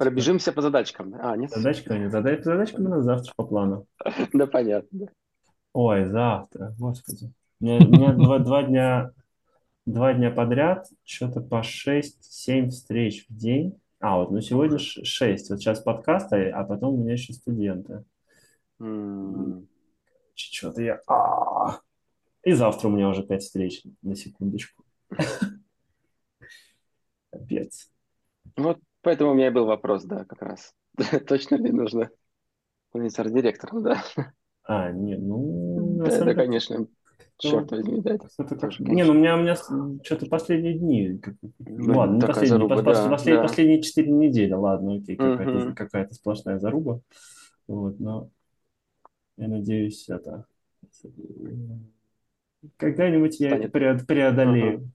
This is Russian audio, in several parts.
Пробежимся по задачкам. А, нет? Задачка, нет, задач, задачка у нас завтра по плану. Да, понятно. Ой, завтра, господи. У меня, у меня два, два дня, два дня подряд, что-то по 6-7 встреч в день. А, вот, ну сегодня 6. Вот сейчас подкаст, а, а потом у меня еще студенты. М, Что-то я... а. И завтра у меня уже 5 встреч, на секундочку. Капец. Вот поэтому у меня и был вопрос, да, как раз. Точно ли нужно помнить арт-директором, да? А, не, ну, Да, это, конечно, черт возьми, да, это как- Не, ну у меня, у меня что-то последние дни, как- Блин, ладно, не последние, заруба, пос- да, послед- да. последние 4 недели, ладно, окей, какая-то, Мгм. какая-то сплошная заруба, вот, но я надеюсь, это когда-нибудь я преод- преодолею,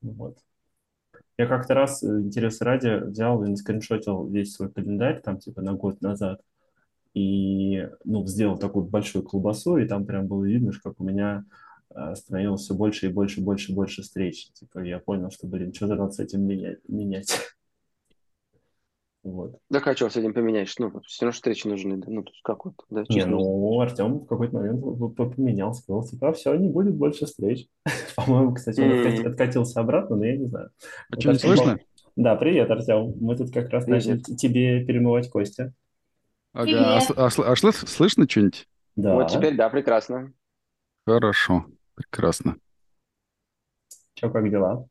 вот. Я как-то раз, э, интерес ради, взял и скриншотил весь свой календарь, там, типа, на год назад, и, ну, сделал такую большую колбасу, и там прям было видно, как у меня э, становилось все больше и больше, больше, больше встреч. Типа, я понял, что, блин, что-то надо с этим менять. менять. Вот. Да а что с этим поменяешь? Ну, все равно встречи нужны, да, ну, то есть как вот, да, Не, ну, Артем в какой-то момент поменял, сказал, типа, все, не будет больше встреч. По-моему, кстати, он откати- откатился обратно, но я не знаю. А что, не слышно? Да, привет, Артем. Мы тут как раз Привет. начали тебе перемывать кости. Ага, а, а а слы- слышно что-нибудь? Да. Вот теперь, да, прекрасно. Хорошо, прекрасно. Че, как дела?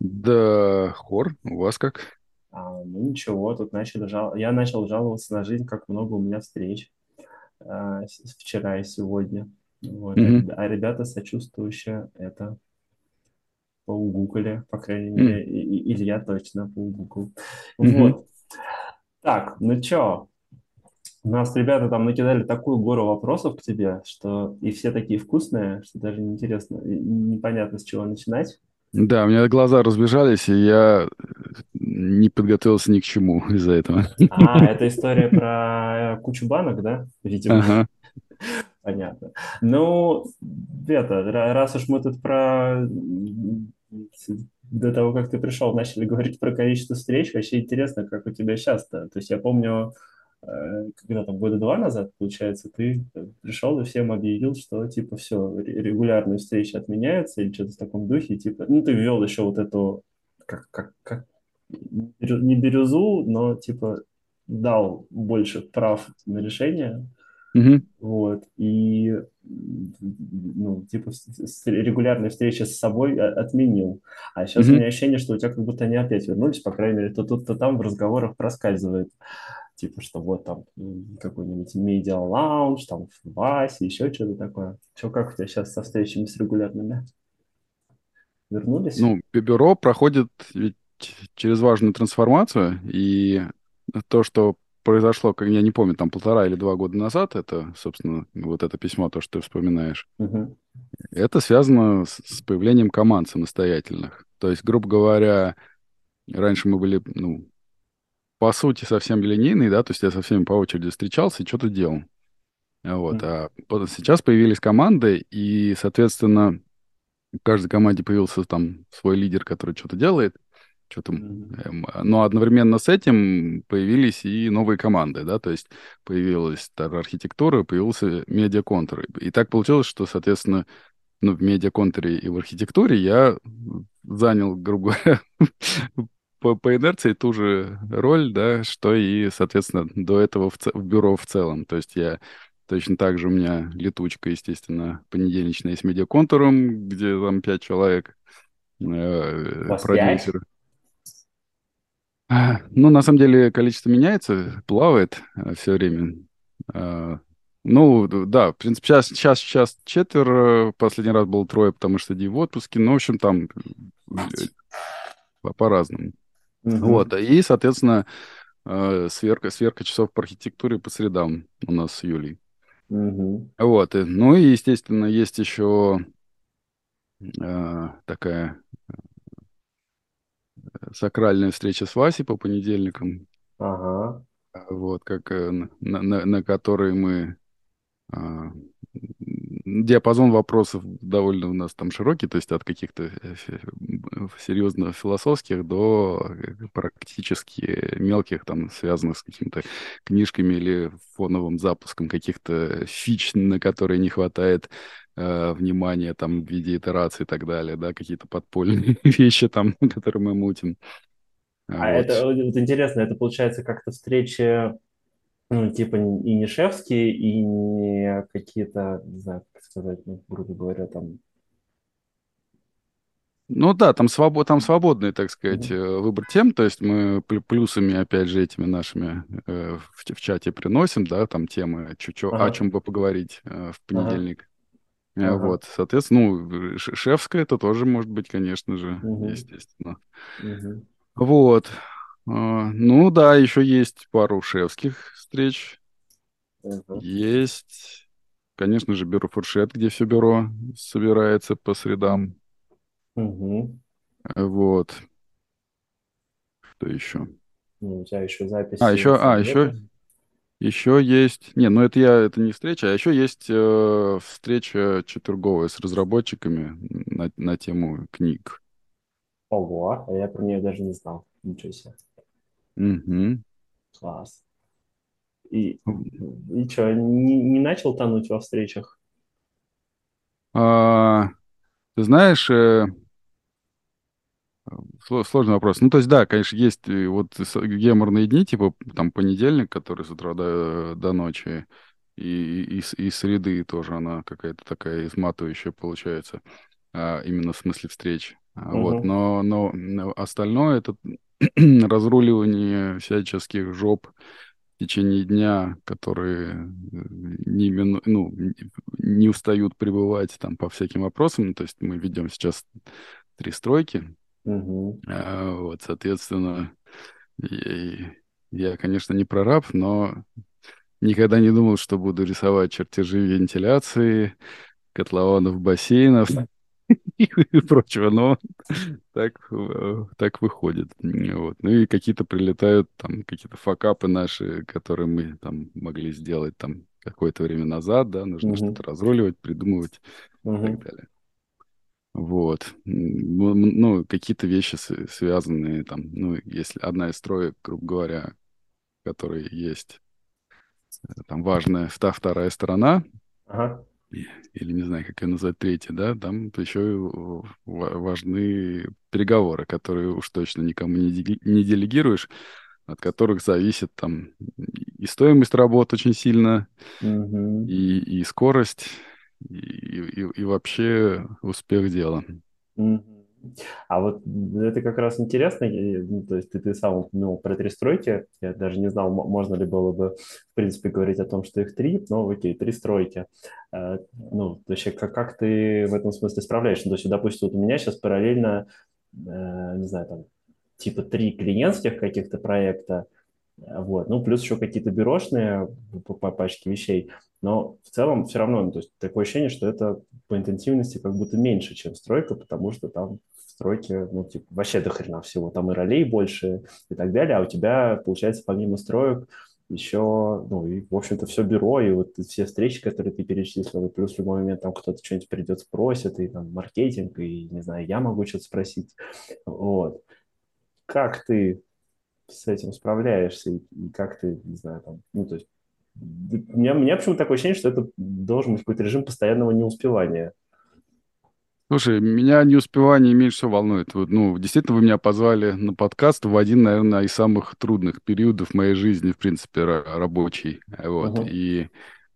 Да, хор, у вас как? Ну ничего, тут начали жал... я начал жаловаться на жизнь, как много у меня встреч с- вчера и сегодня. Вот. А ребя- А ребята сочувствующие это поугукали, по крайней М. мере, и- и- Илья точно поугукал. Мгм. Вот. Так, ну чё, у нас ребята там накидали такую гору вопросов к тебе, что и все такие вкусные, что даже неинтересно, непонятно, с чего начинать. Да, у меня глаза разбежались, и я не подготовился ни к чему из-за этого. А, это история про кучу банок, да? Видимо. Ага. Понятно. Ну, это, ра- раз уж мы тут про... До того, как ты пришел, начали говорить про количество встреч, вообще интересно, как у тебя сейчас-то. То есть я помню, э, когда там года два назад, получается, ты пришел и всем объявил, что типа все, регулярные встречи отменяются или что-то в таком духе, типа, ну, ты ввел еще вот эту, как, как, как, не бирюзу, но типа дал больше прав на решение, Мгм. вот, и, ну, типа, регулярные встречи с собой а, отменил. А сейчас у Мгм. меня ощущение, что у тебя как будто они опять вернулись, по крайней мере, то тут, то там в разговорах проскальзывает. Типа, что вот там какой-нибудь медиа лаунж, там в Васе, еще что-то такое. Что, как у тебя сейчас со встречами с регулярными? Вернулись? Ну, бю- бюро проходит ведь через важную трансформацию, и то, что произошло, как я не помню, там полтора или два года назад, это, собственно, вот это письмо, то, что ты вспоминаешь, Мгм. это связано с, с появлением команд самостоятельных. То есть, грубо говоря, раньше мы были, ну, по сути, совсем линейные, да, то есть я со всеми по очереди встречался и что-то делал. Вот, Мгм. а сейчас появились команды, и, соответственно, в каждой команде появился там свой лидер, который что-то делает, что-то, эм, но одновременно с этим появились и новые команды, да, то есть появилась архитектура, появился медиаконтур. И так получилось, что, соответственно, ну, в медиаконтуре и в архитектуре я занял, грубо говоря, по, по инерции ту же роль, да, что и, соответственно, до этого в, ц- в бюро в целом. То есть я точно так же у меня летучка, естественно, понедельничная с медиаконтуром, где там пять человек, э, продюсеры. А, Ну, на самом деле, количество меняется, плавает все время. А, Ну, да, в принципе, сейчас, сейчас, сейчас четверо, последний раз было трое, потому что Ди в отпуске, ну, в общем, там э, по- по-разному. Мгм. Вот, и, соответственно, э, сверка, сверка часов по архитектуре по средам у нас с Юлей. Мгм. Вот, и- ну и, естественно, есть еще э, такая сакральная встреча с Васей по понедельникам, Ага. вот, как, э, на, на- на которой мы а, диапазон вопросов довольно у нас там широкий, то есть от каких-то э, серьезно философских до э, практически мелких, там, связанных с какими-то книжками или фоновым запуском каких-то фич, на которые не хватает э, внимания там в виде итерации и так далее, да, какие-то подпольные вещи там, которые мы мутим. А вот. это вот интересно, это получается как-то встречи ну, типа и не шефские, и не какие-то, не знаю, как сказать, ну, грубо говоря, там... Ну да, там, свобод, там свободный, так сказать, mm-hmm. выбор тем, то есть мы плюсами, опять же, этими нашими э, в, в чате приносим, да, там темы, чуть-чуть, ага. о чем бы поговорить э, в понедельник. Ага. Вот, соответственно, ну, шефское это тоже может быть, конечно же, угу. естественно. Угу. Вот. А, ну да, еще есть пару шефских встреч. Угу. Есть, конечно же, бюро фуршет, где все бюро собирается по средам. Угу. Вот. Что еще? Ну, у тебя еще запись. А, еще, а, еще, еще есть... Не, ну это я, это не встреча, а еще есть э, встреча четверговая с разработчиками на, на тему книг. Ого, а я про нее даже не знал. Ничего себе. Угу. Класс. И, и что, не, не начал тонуть во встречах? А, ты знаешь, э, сложный вопрос. Ну, то есть, да, конечно, есть вот геморные дни, типа там понедельник, который с утра до, до ночи, и, и, и среды тоже она какая-то такая изматывающая получается, а, именно в смысле встреч. Угу. Вот, но, но остальное это разруливание всяческих жоп в течение дня, которые э, не, ну, не устают пребывать там по всяким вопросам. То есть мы ведем сейчас три стройки. Угу. А, вот, соответственно, я, я, конечно, не прораб, но никогда не думал, что буду рисовать чертежи вентиляции, котлованов, бассейнов и прочего, но так, э, так выходит. Вот. Ну и какие-то прилетают там какие-то факапы наши, которые мы там могли сделать там какое-то время назад, да, нужно uh-huh. что-то разруливать, придумывать uh-huh. и так далее. Вот. Ну, какие-то вещи связанные там, ну, если одна из строек, грубо говоря, которые есть, э, там важная вторая сторона, ага или не знаю, как ее назвать, третья, да, там еще важны переговоры, которые уж точно никому не, делегируешь, от которых зависит там и стоимость работы очень сильно, угу. и, и скорость, и, и, и вообще успех дела. Угу. А вот это как раз интересно, ну, то есть ты, ты сам упомянул про три стройки, я даже не знал, можно ли было бы, в принципе, говорить о том, что их три, но окей, три стройки. А, ну, вообще, как, как ты в этом смысле справляешься? То есть, допустим, вот у меня сейчас параллельно, э, не знаю, там, типа три клиентских каких-то проекта, вот. Ну, плюс еще какие-то бюрошные по пачке вещей. Но в целом все равно, ну, то есть такое ощущение, что это по интенсивности как будто меньше, чем стройка, потому что там стройке, ну, типа, вообще до хрена всего. Там и ролей больше и так далее, а у тебя, получается, помимо строек еще, ну, и, в общем-то, все бюро, и вот все встречи, которые ты перечислил, и плюс в любой момент там кто-то что-нибудь придет, спросит, и там маркетинг, и, не знаю, я могу что-то спросить. Вот. Как ты с этим справляешься, и, и как ты, не знаю, там, ну, то есть, у меня, у меня почему-то такое ощущение, что это должен быть какой-то режим постоянного неуспевания. Слушай, меня не успевание меньше всего волнует. Вот, ну, действительно, вы меня позвали на подкаст в один, наверное, из самых трудных периодов моей жизни, в принципе, рабочий. Вот. Uh-huh. И,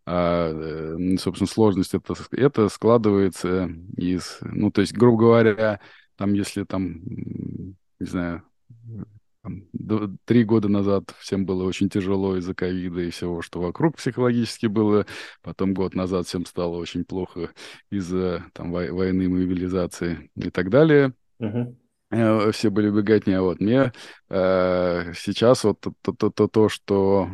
а, э, собственно, сложность это, это складывается из... Ну, то есть, грубо говоря, там, если там, не знаю, три года назад всем было очень тяжело из-за ковида и всего, что вокруг психологически было. Потом год назад всем стало очень плохо из-за там, войны, мобилизации и так далее. Uh-huh все были беготни, а вот мне э, сейчас вот то, то, то, то, что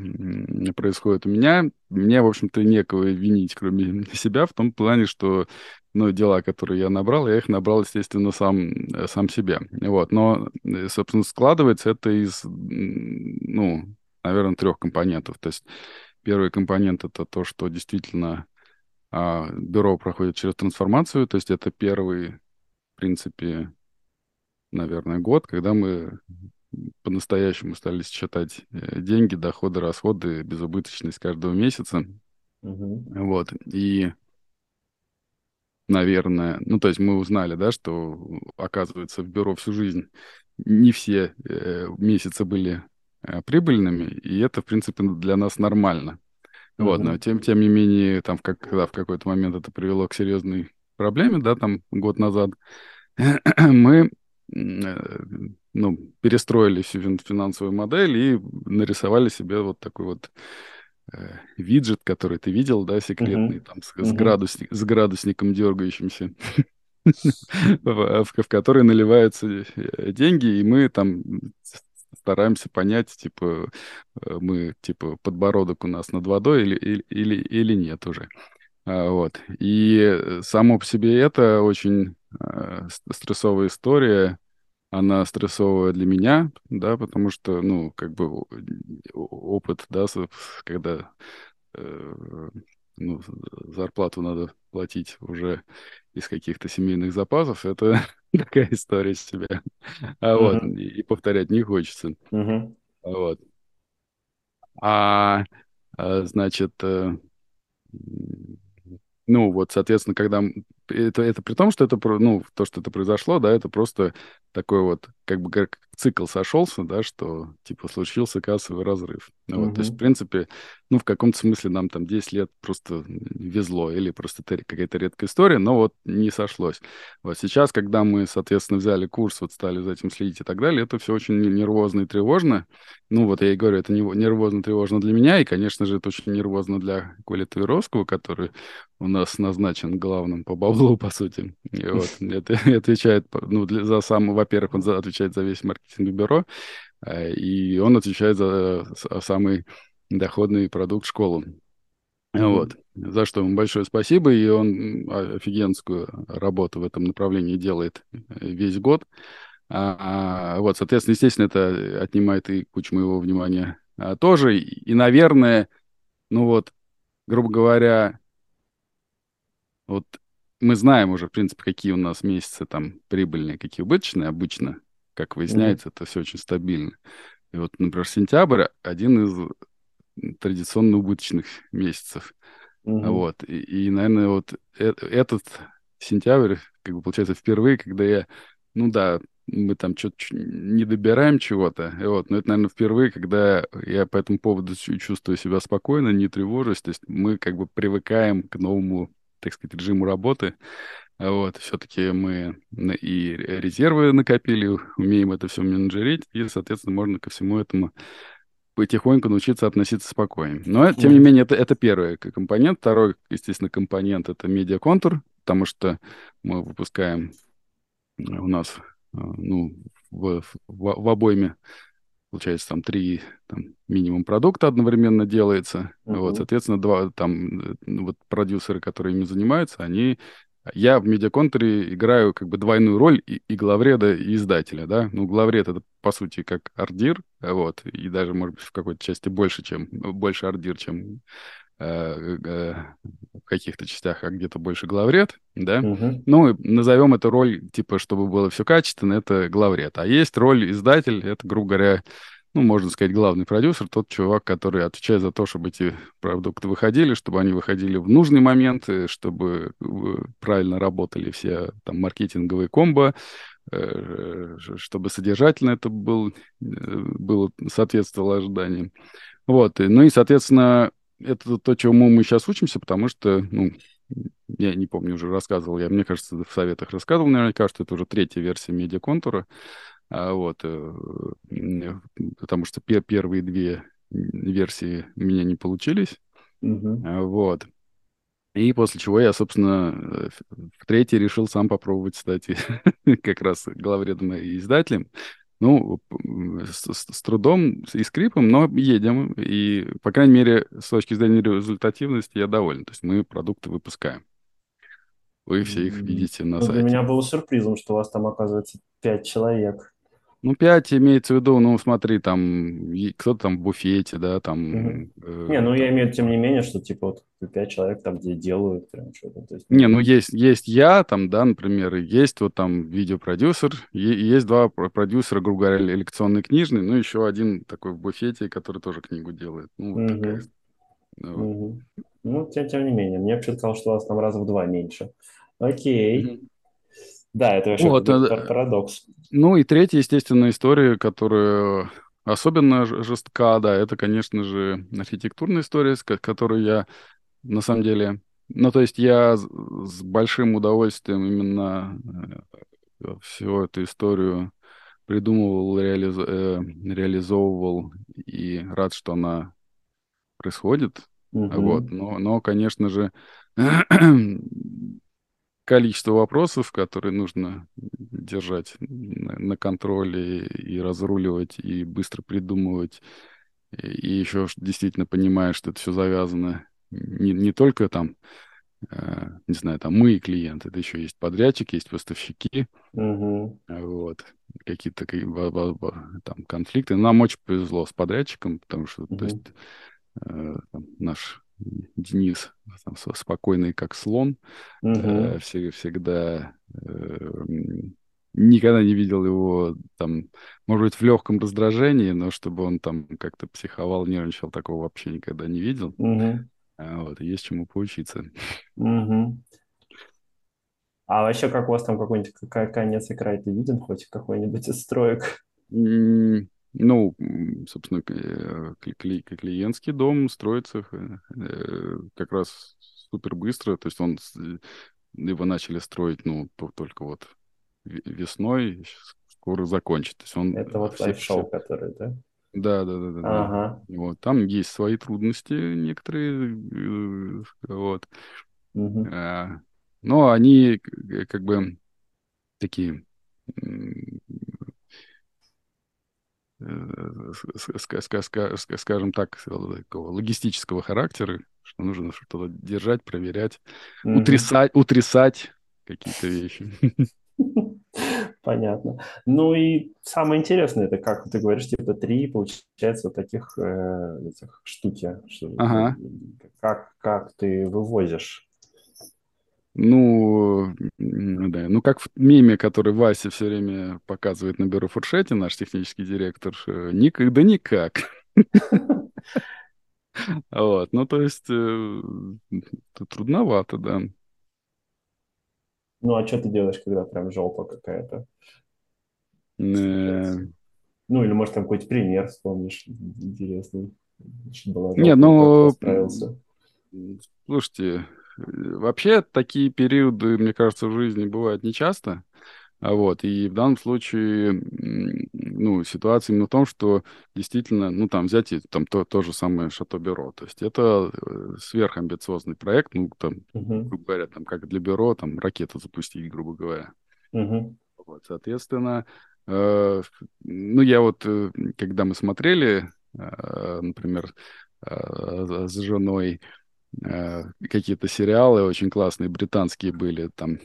происходит у меня, мне, в общем-то, некого винить, кроме себя, в том плане, что ну, дела, которые я набрал, я их набрал, естественно, сам, э, сам себе. Вот. Но, э, собственно, складывается это из, ну, наверное, трех компонентов. То есть первый компонент — это то, что действительно А бюро проходит через трансформацию, то есть это первый, в принципе, наверное, год, когда мы по-настоящему стали считать э, деньги, доходы, расходы, безубыточность каждого месяца. Мгм. Вот. И, наверное, ну, то есть мы узнали, да, что, оказывается, в бюро всю жизнь не все э, месяцы были э, прибыльными, и это, в принципе, для нас нормально. Вот, но тем, тем не менее, там, как, когда в какой-то момент это привело к серьезной проблеме, да, там, год назад, мы ну, перестроили финансовую модель и нарисовали себе вот такой вот э, виджет, который ты видел, да, секретный, Мгм. там, с, с градусник- с градусником дергающимся, в, в- который наливаются э, деньги, и мы там стараемся понять, типа, э, мы, типа, подбородок у нас над водой или, или, или, или нет уже. А, Вот. И э, само по себе это очень э, стрессовая история. Она стрессовая для меня, да, потому что, ну, как бы опыт, да, когда э, ну, зарплату надо платить уже из каких-то семейных запасов, это такая история с себя. А вот, и, и повторять не хочется. А Вот. А, а, значит, э, ну, вот, соответственно, когда... Это, это при том, что это, ну, то, что это произошло, да, это просто такой вот, как бы, как цикл сошелся, да, что, типа, случился кассовый разрыв. Ну Вот, то есть, в принципе, ну, в каком-то смысле нам там 10 лет просто везло, или просто какая-то редкая история, но вот не сошлось. Вот сейчас, когда мы, соответственно, взяли курс, вот стали за этим следить и так далее, это все очень нервозно и тревожно. Ну, вот я и говорю, это нево- нервозно тревожно для меня, и, конечно же, это очень нервозно для Коли Тверовского, который у нас назначен главным по баблу, по сути. И вот, это отвечает, ну, для, за сам, во-первых, он отвечает за весь маркетинг бюро, э, и он отвечает за самый доходный продукт школу. Вот. За что ему большое спасибо, и он офигенскую работу в этом направлении делает э, весь год. А, а, вот, соответственно, естественно, это отнимает и кучу моего внимания а, тоже. И, наверное, ну вот, грубо говоря, вот мы знаем уже, в принципе, какие у нас месяцы там прибыльные, какие убыточные обычно. Как выясняется, это все очень стабильно. И вот, например, сентябрь один из традиционно убыточных месяцев. Мгм. Вот. И, и, наверное, вот э- этот сентябрь, как бы, получается, впервые, когда я, ну да, мы там что-то не добираем чего-то, вот, но это, наверное, впервые, когда я по этому поводу чу- чувствую себя спокойно, не тревожусь, то есть мы как бы привыкаем к новому, так сказать, режиму работы, вот, все-таки мы и резервы накопили, умеем это все менеджерить, и, соответственно, можно ко всему этому потихоньку научиться относиться спокойнее. Но, тем не менее, это, это первый компонент. Второй, естественно, компонент — это медиаконтур, потому что мы выпускаем у нас, э, ну, в, в, в обойме, получается, там три там, минимум продукта одновременно делается. Вот, Мгм. соответственно, два там э, вот продюсеры, которые ими занимаются, они я в медиаконтуре играю как бы двойную роль и, и главреда, и издателя, да. Ну, главред это, по сути, как ардир, вот, и даже, может быть, в какой-то части больше, чем, больше ардир, чем в каких-то частях, а где-то больше главред, да. Мгм. Ну, назовем эту роль, типа, чтобы было все качественно, это главред. А есть роль издатель, это, грубо говоря, ну, можно сказать, главный продюсер, тот чувак, который отвечает за то, чтобы эти продукты выходили, чтобы они выходили в нужный момент, э, чтобы э, правильно работали все там маркетинговые комбо, э, чтобы содержательно это был, э, было, соответствовало ожиданиям. Вот, ну и, соответственно, это то, чему мы сейчас учимся, потому что, ну, я не помню, уже рассказывал, я, мне кажется, в советах рассказывал наверняка, что это уже третья версия медиаконтура, а, вот, э, потому что пе- первые две версии у меня не получились, а, вот. И после чего я, собственно, э, в в третий решил сам попробовать стать как раз главредом и издателем. Ну, с, с- трудом и скрипом, но едем. И, по крайней мере, с точки зрения результативности я доволен. То есть мы продукты выпускаем. Вы все их видите на Ну, для меня сайте. было сюрпризом, что у вас там, оказывается, пять человек. Ну, 5 имеется в виду, ну, смотри, там, кто-то там в буфете, да, там... Угу. Э, не, ну, я имею, тем не менее, что, типа, вот 5 человек там, где делают прям что-то. То есть, не, ну, есть, есть я там, да, например, есть вот там видеопродюсер, есть два продюсера, грубо говоря, лекционный книжный, ну, еще один такой в буфете, который тоже книгу делает. Ну, вот угу. такая. Ну, угу. ну тем, тем не менее, мне вообще казалось, что у вас там раза в два меньше. Окей. Угу. Да, это вообще вот, э, парадокс. Ну и третья, естественно, история, которая особенно жестка, да, это, конечно же, архитектурная история, с которой я, на самом деле, ну, то есть я с большим удовольствием именно э, всю эту историю придумывал, реализ... э, реализовывал и рад, что она происходит. Угу. Вот. Но, но, конечно же, количество вопросов, которые нужно держать на контроле и разруливать, и быстро придумывать, и еще действительно понимая, что это все завязано не, не только там, э, не знаю, там мы и клиенты, это еще есть подрядчик, есть поставщики, угу. вот, какие-то там конфликты. Нам очень повезло с подрядчиком, потому что, угу. то есть, э, там, наш Денис там, спокойный, как слон, угу. э, всегда э, никогда не видел его там, может быть, в легком раздражении, но чтобы он там как-то психовал, нервничал, такого вообще никогда не видел. Угу. А, вот, есть чему поучиться. Угу. А вообще, как у вас там какой-нибудь конец игры ты виден, хоть какой-нибудь из строек? Ну, собственно, э, клиентский дом строится э, как раз супер быстро. То есть он его начали строить, ну, только вот весной, скоро закончит. То есть он Это вот лайфшоу, который, да? Да, да, да, да. Ага. Вот. Там есть свои трудности некоторые. Э, вот. Угу. А, но они как бы такие скажем так, такого логистического характера, что нужно что-то держать, проверять, mm-hmm. утрясать, утрясать какие-то вещи. Понятно. Ну и самое интересное, это как ты говоришь, типа три, получается, таких э, этих штуки. Что, ага. как, как ты вывозишь ну, да. Ну, как в меме, который Вася все время показывает на бюро фуршете, наш технический директор, ник, да никак. Вот, ну, то есть, э, трудновато, да. Ну, а что ты делаешь, когда прям жопа какая-то? Э. Ну, или, может, там какой-то пример вспомнишь интересный. Не, ну, слушайте, Вообще такие периоды, мне кажется, в жизни бывают нечасто. А вот, и в данном случае, ну, ситуация именно в том, что действительно, ну, там взять там то, то же самое Шато Бюро. То есть это э, сверхамбициозный проект, ну, там, uh-huh. грубо говоря, там, как для бюро, там, ракету запустить, грубо говоря. Uh-huh. Вот, соответственно, э, ну, я вот, э, когда мы смотрели, э, например, э, с женой, Э, какие-то сериалы очень классные, британские были, там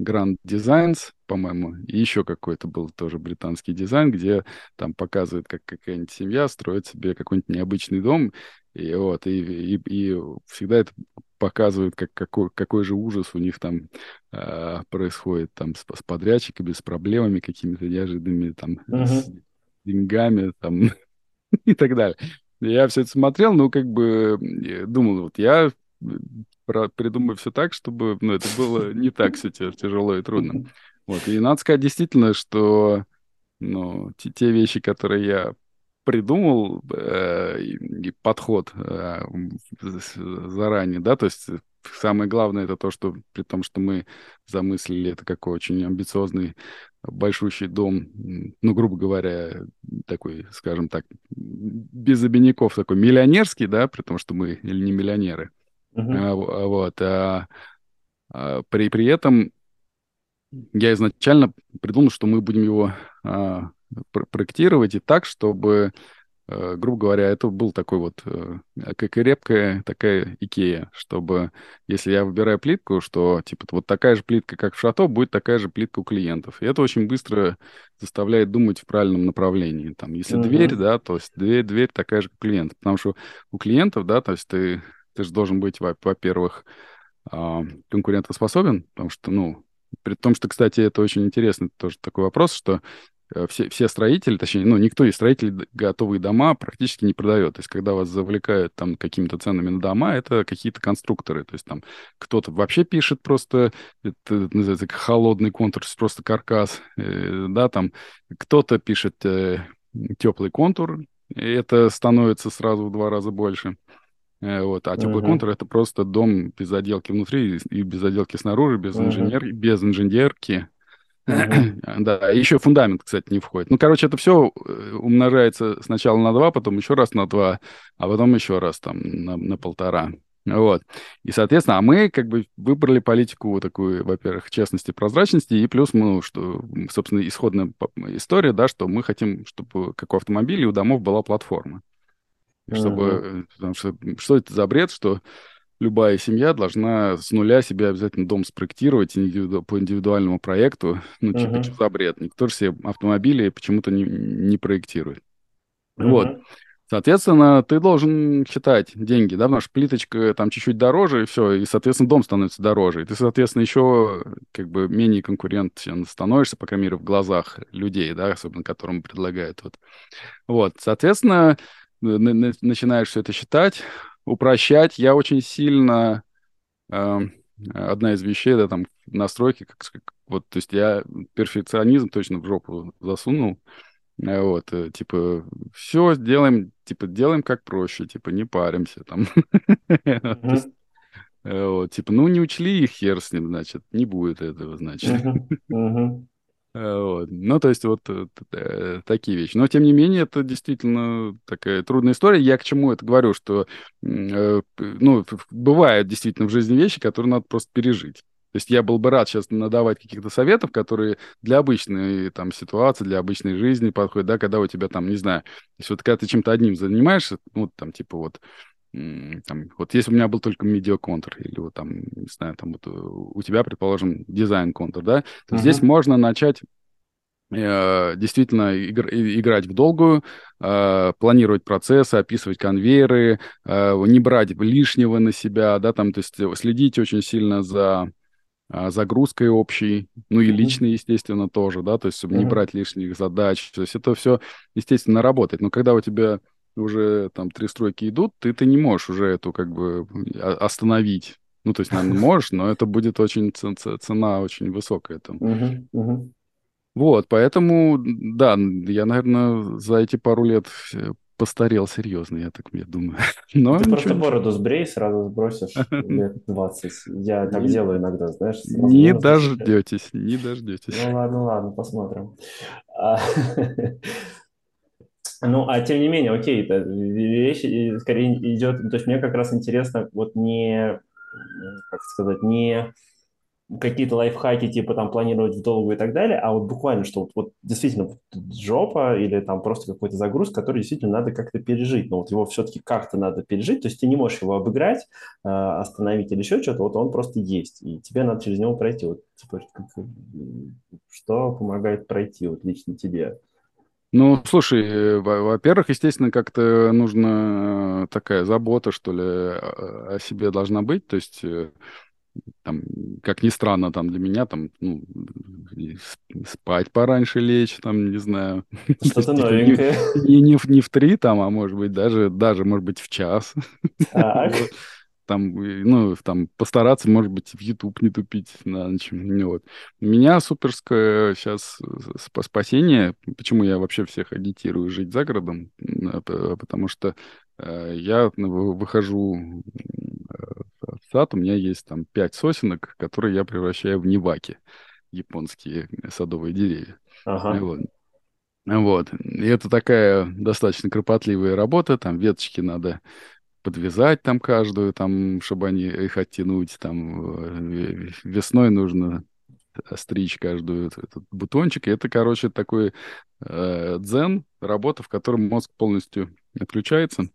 Grand Designs, по-моему, и еще какой-то был тоже британский дизайн, где там показывают, как какая-нибудь семья строит себе какой-нибудь необычный дом, и вот, и, и, и всегда это показывают, как, какой, какой же ужас у них там э, происходит там с, с подрядчиками, с проблемами какими-то неожиданными, там, uh-huh. с деньгами, там, и так далее. Я все это смотрел, ну, как бы думал, вот я придумаю все так, чтобы ну, это было не так все тяжело и трудно. Вот. И надо сказать действительно, что ну, те, те вещи, которые я придумал, э, и, подход э, заранее, да, то есть самое главное это то, что при том, что мы замыслили это как очень амбициозный большущий дом, ну, грубо говоря, такой, скажем так, без обиняков такой миллионерский, да, при том, что мы или не миллионеры. Uh-huh. А, вот. А, а, при, при этом я изначально придумал, что мы будем его а, проектировать и так, чтобы грубо говоря, это был такой вот э, крепкая такая Икея, чтобы, если я выбираю плитку, что, типа, вот такая же плитка, как в Шато, будет такая же плитка у клиентов. И это очень быстро заставляет думать в правильном направлении. Там, если uh-huh. дверь, да, то есть дверь, дверь такая же, как у клиента. Потому что у клиентов, да, то есть ты, ты же должен быть, во-первых, а, конкурентоспособен, потому что, ну, при том, что, кстати, это очень интересный тоже такой вопрос, что э, все, все строители, точнее, ну, никто из строителей готовые дома практически не продает. То есть, когда вас завлекают там какими-то ценами на дома, это какие-то конструкторы. То есть, там кто-то вообще пишет просто, это называется холодный контур, просто каркас, э, да, там кто-то пишет э, теплый контур, и это становится сразу в два раза больше. Э, вот. А теплый uh-huh. контур — это просто дом без отделки внутри и без отделки снаружи, без, uh-huh. инженер... без инженерки. Uh-huh. да, еще фундамент, кстати, не входит. Ну, короче, это все э, умножается сначала на 2, потом еще раз на 2, а потом еще раз там на, на полтора. Вот. И, соответственно, а мы как бы выбрали политику такую, во-первых, честности, прозрачности, и плюс, ну, что, собственно, исходная история, да, что мы хотим, чтобы, как у автомобилей, у домов была платформа чтобы... Uh-huh. Потому что что это за бред, что любая семья должна с нуля себе обязательно дом спроектировать индивиду... по индивидуальному проекту. Ну, типа, uh-huh. что за бред? Никто же себе автомобили почему-то не, не проектирует. Uh-huh. Вот. Соответственно, ты должен считать деньги, да, потому что плиточка там чуть-чуть дороже, и все, и, соответственно, дом становится дороже. И ты, соответственно, еще как бы менее конкурентен становишься, по крайней мере, в глазах людей, да, особенно которым предлагают. Вот, вот соответственно, начинаешь все это считать, упрощать. Я очень сильно... Э, одна из вещей, да, там, настройки, как, как, вот, то есть я перфекционизм точно в жопу засунул. Э, вот, э, типа, все делаем, типа, делаем как проще, типа, не паримся там. Э, вот, типа, ну, не учли их, хер с ним, значит, не будет этого, значит. Э, вот. Ну, то есть вот э, э, такие вещи. Но, тем не менее, это действительно такая трудная история. Я к чему это говорю, что, э, ну, бывают действительно в жизни вещи, которые надо просто пережить. То есть я был бы рад сейчас надавать каких-то советов, которые для обычной там ситуации, для обычной жизни подходят, да, когда у тебя там, не знаю, если вот когда ты чем-то одним занимаешься, ну, там, типа вот, там, вот если у меня был только медиаконтур, или вот там, не знаю, там вот у тебя, предположим, дизайн-контур, да, то uh-huh. здесь можно начать э, действительно игр, играть в долгую, э, планировать процессы, описывать конвейеры, э, не брать лишнего на себя, да, там, то есть следить очень сильно за загрузкой общей, ну и личной, естественно, тоже, да, то есть чтобы uh-huh. не брать лишних задач, то есть это все, естественно, работает. Но когда у тебя уже там три стройки идут, ты, ты не можешь уже эту как бы остановить. Ну, то есть, наверное, можешь, но это будет очень цена очень высокая там. Вот, поэтому, да, я, наверное, за эти пару лет постарел серьезно, я так я думаю. Но Ты просто бороду сбрей, сразу сбросишь лет 20. Я так не, делаю иногда, знаешь. Не дождетесь, не дождетесь. Ну ладно, ладно, посмотрим. Ну, а тем не менее, окей, это вещь скорее идет, то есть мне как раз интересно вот не, как сказать, не какие-то лайфхаки, типа там планировать в долгу и так далее, а вот буквально, что вот, вот действительно жопа или там просто какой-то загруз, который действительно надо как-то пережить, но вот его все-таки как-то надо пережить, то есть ты не можешь его обыграть, э, остановить или еще что-то, вот он просто есть, и тебе надо через него пройти. Вот, типа, что помогает пройти вот лично тебе? Ну, слушай, э, во-первых, естественно, как-то нужна такая забота, что ли, о себе должна быть. То есть, э, там, как ни странно, там для меня там, ну, спать пораньше лечь, там, не знаю. Что-то новенькое. Не, не, не в три там, а может быть даже, даже может быть в час. Так там, ну, там постараться, может быть, в YouTube не тупить на ночь. Ну, вот. Меня суперское сейчас спасение, почему я вообще всех агитирую жить за городом, потому что э, я ну, выхожу э, в сад, у меня есть там пять сосенок, которые я превращаю в неваки, японские садовые деревья. Ага. Вот. Вот. И это такая достаточно кропотливая работа, там веточки надо подвязать там каждую, там, чтобы они их оттянуть, там э, весной нужно стричь каждую этот бутончик. И это, короче, такой э, дзен, работа, в котором мозг полностью отключается,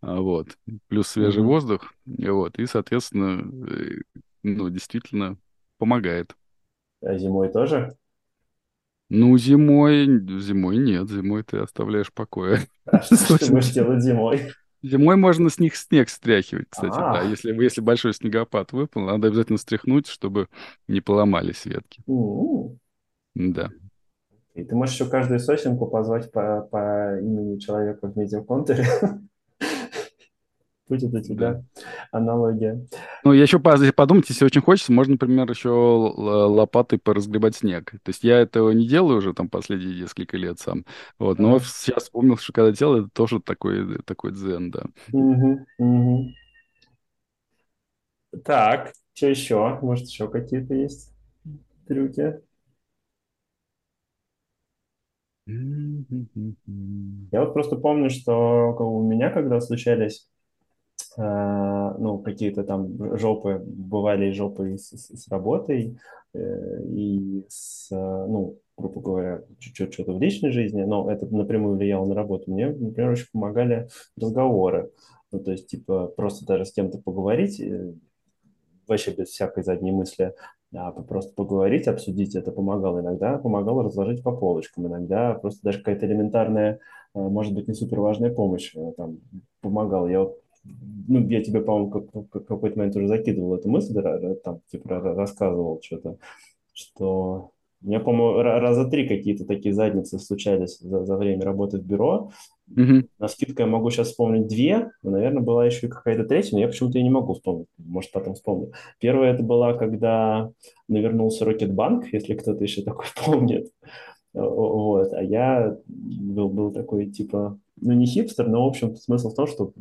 а, вот, плюс свежий Мгм. воздух, и вот, и, соответственно, э, ну, действительно помогает. А зимой тоже? Ну, зимой, зимой нет, зимой ты оставляешь в покое. А что ж ты будешь делать зимой? Зимой можно с них снег стряхивать, кстати, да. А, Если, если большой снегопад выпал, надо обязательно стряхнуть, чтобы не поломались ветки. м. Да. И ты можешь еще каждую сосенку позвать по, по имени человека в медиаконтуре. Будет у Да. тебя аналогия. Ну, я еще подумать, если очень хочется, можно, например, еще лопатой поразгребать снег. То есть я этого не делаю уже там последние несколько лет сам. Вот, но Ага. сейчас вспомнил, что когда делал, это тоже такой, такой дзен, да. Мгм. Так, что еще? Может, еще какие-то есть трюки? Я вот просто помню, что у меня, когда случались ну, какие-то там жопы, бывали жопы с, с- работой, э, и с, э, ну, грубо говоря, чуть-чуть что-то в личной жизни, но это напрямую влияло на работу. Мне, например, очень помогали разговоры. Ну, то есть, типа, просто даже с кем-то поговорить, э, вообще без всякой задней мысли, а просто поговорить, обсудить это помогало. Иногда помогало разложить по полочкам, иногда просто даже какая-то элементарная, э, может быть, не супер важная помощь э, там помогала. Я вот, ну, я тебе, по-моему, как- как- какой-то момент уже закидывал эту мысль, там, типа, ра- рассказывал что-то, что у меня, по-моему, ра- раза три какие-то такие задницы случались за, за время работы в бюро, Мгм. на скидку я могу сейчас вспомнить две, но, наверное, была еще какая-то третья, но я почему-то и не могу вспомнить. Может, потом вспомню. Первая это была, когда навернулся Рокетбанк, если кто-то еще такой помнит. Вот. А я был, был такой, типа, ну, не хипстер, но, в общем, смысл в том, что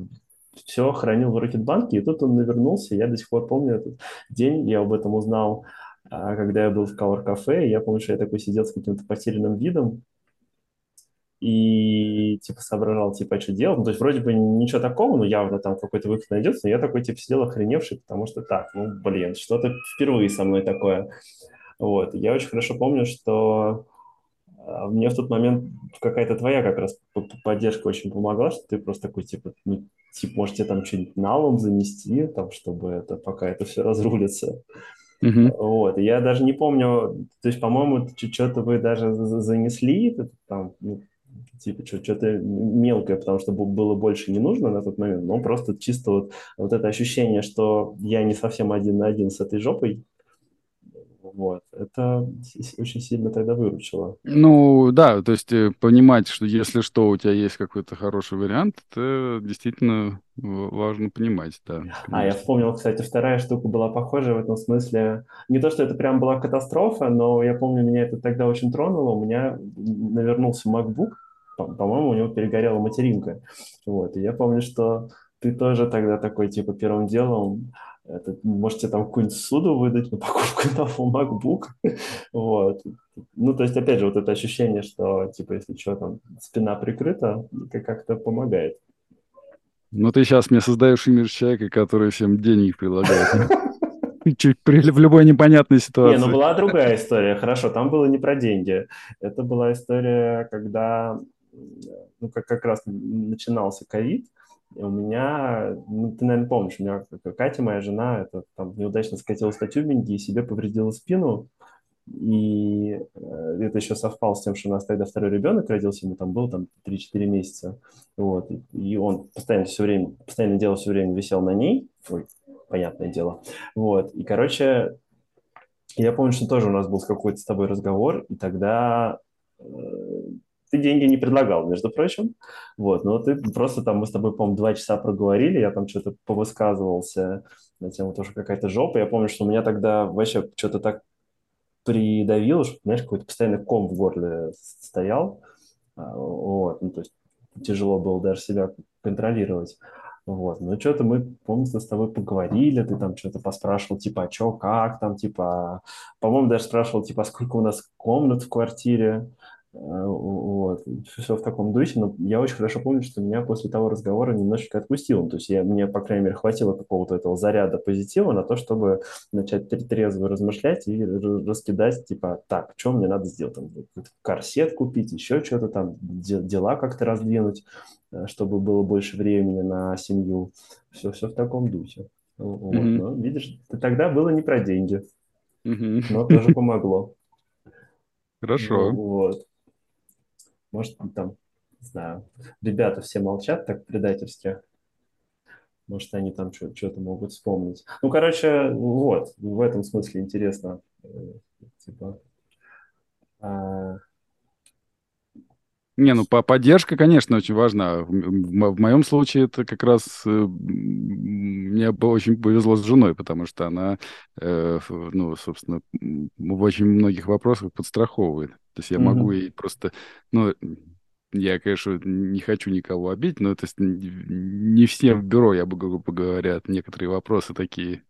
все хранил в Рокетбанке, и тут он навернулся. Я до сих пор помню этот день, я об этом узнал, а, когда я был в Color Cafe, я помню, что я такой сидел с каким-то потерянным видом, и типа соображал, типа, а что делать. Ну, то есть вроде бы ничего такого, но явно там какой-то выход найдется, но я такой, типа, сидел охреневший, потому что так, ну, блин, что-то впервые со мной такое. Вот, я очень хорошо помню, что а, мне в тот момент какая-то твоя как раз поддержка очень помогла, что ты просто такой, типа, ну, типа, может, тебе там что-нибудь налом занести, там, чтобы это, пока это все разрулится. Мгм. Вот, я даже не помню, то есть, по-моему, что-то вы даже за- занесли, там, ну, типа, что-то мелкое, потому что было больше не нужно на тот момент, но просто чисто вот, вот это ощущение, что я не совсем один на один с этой жопой, вот, это очень сильно тогда выручило. Ну, да, то есть э, понимать, что если что, у тебя есть какой-то хороший вариант, это действительно важно понимать, да, А, я конечно. вспомнил, кстати, вторая штука была похожая в этом смысле. Не то, что это прям была катастрофа, но я помню, меня это тогда очень тронуло. У меня навернулся MacBook, по- по-моему, у него перегорела материнка. Вот, и я помню, что ты тоже тогда такой, типа, первым делом, это, можете там какую-нибудь суду выдать на покупку нового MacBook. Вот. Ну, то есть, опять же, вот это ощущение, что, типа, если что, там, спина прикрыта, это как-то помогает. Но ты сейчас мне создаешь имидж человека, который всем денег предлагает. Чуть при- в любой непонятной Не, ну ситуации. была другая история. Хорошо, там было не про деньги. Это была история, когда ну, как, как раз начинался ковид. И у меня, ну, ты, наверное, помнишь, у меня Катя, моя жена, это там неудачно скатилась на тюбинге и себе повредила спину. И э, это еще совпало с тем, что у нас тогда второй ребенок родился, ему там был там 3-4 месяца. Вот. И, и он постоянно все время, постоянно дело все время висел на ней. Ой, понятное дело. Вот. И, короче, я помню, что тоже у нас был какой-то с тобой разговор, и тогда э, ты деньги не предлагал, между прочим. Вот, но ты просто там, мы с тобой, по-моему, два часа проговорили, я там что-то повысказывался на тему тоже какая-то жопа. Я помню, что у меня тогда вообще что-то так придавило, что, знаешь, какой-то постоянный ком в горле стоял. А, Вот, ну, то есть тяжело было даже себя контролировать. Вот, ну что-то мы, помню, с тобой поговорили, ты там что-то поспрашивал, типа, а что, как там, типа, по-моему, даже спрашивал, типа, а сколько у нас комнат в квартире, Вот, все в таком духе, но я очень хорошо помню, что меня после того разговора немножечко отпустило. То есть я, мне, по крайней мере, хватило какого-то этого заряда позитива на то, чтобы начать трезво размышлять и раскидать, типа, так, что мне надо сделать? Там, корсет купить, еще что-то там, дела как-то раздвинуть, э, чтобы было больше времени на семью. Все, все в таком духе. Вот. Mm-hmm. Но, видишь, тогда было не про деньги, mm-hmm. но тоже помогло. Хорошо. Вот. Может, там, не знаю, ребята все молчат так предательски. Может, они там что-то могут вспомнить. Ну, короче, вот, в этом смысле интересно. Э, типа, а... Не, ну по поддержка, конечно, очень важна. В, в, моем случае это как раз э, мне очень повезло с женой, потому что она, э, ну, собственно, в очень многих вопросах подстраховывает. То есть я mm-hmm. могу ей просто, ну, я, конечно, не хочу никого обидеть, но это не всем в бюро, я бы, грубо говоря, некоторые вопросы такие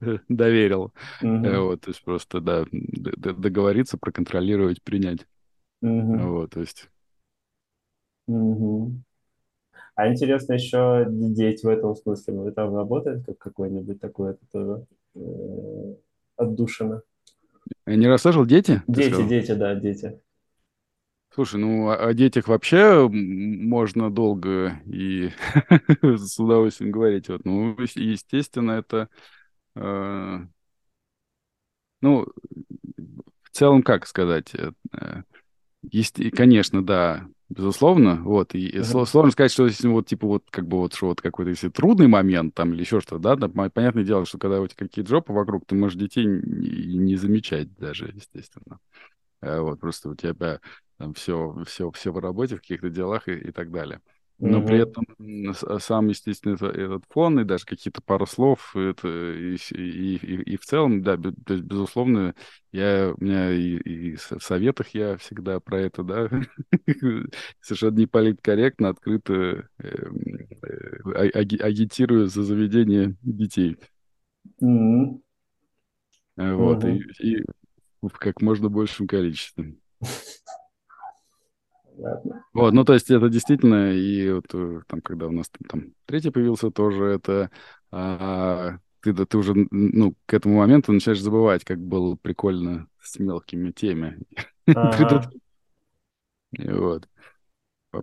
доверил. Mm-hmm. Вот, то есть просто, да, договориться, проконтролировать, принять. Mm-hmm. Вот, то есть... Mm-hmm. А интересно еще дети в этом смысле. Вы там работаете как какой-нибудь такой это тоже э, отдушина? Я не расслышал, дети? Дети, дети, да, дети. Слушай, ну о детях вообще можно долго и с удовольствием говорить. Вот, ну, естественно, это, э, ну, в целом, как сказать, э, есть, конечно, да, безусловно, вот, и uh-huh. сложно сказать, что если вот, типа, вот, как бы, вот, что вот какой-то, если трудный момент, там, или еще что-то, да, да, понятное дело, что когда у тебя какие-то жопы вокруг, ты можешь детей не, не замечать даже, естественно. Э, вот, просто у тебя там все, все, все в работе, в каких-то делах и, и так далее но при этом сам, естественно, это, этот фон и даже какие-то пару слов, это и, и, и, и в целом, да, без, безусловно, я, у меня и, и в советах я всегда про это, да, совершенно не политкорректно, открыто эм, э, агитирую за заведение детей. Mm-hmm. Вот, mm-hmm. и, и в как можно большем количестве. Ладно. Вот, ну, то есть это действительно, и вот э, там, когда у нас там третий появился, тоже это а, ты, да, ты уже, ну, к этому моменту начинаешь забывать, как было прикольно с мелкими. Ага. вот.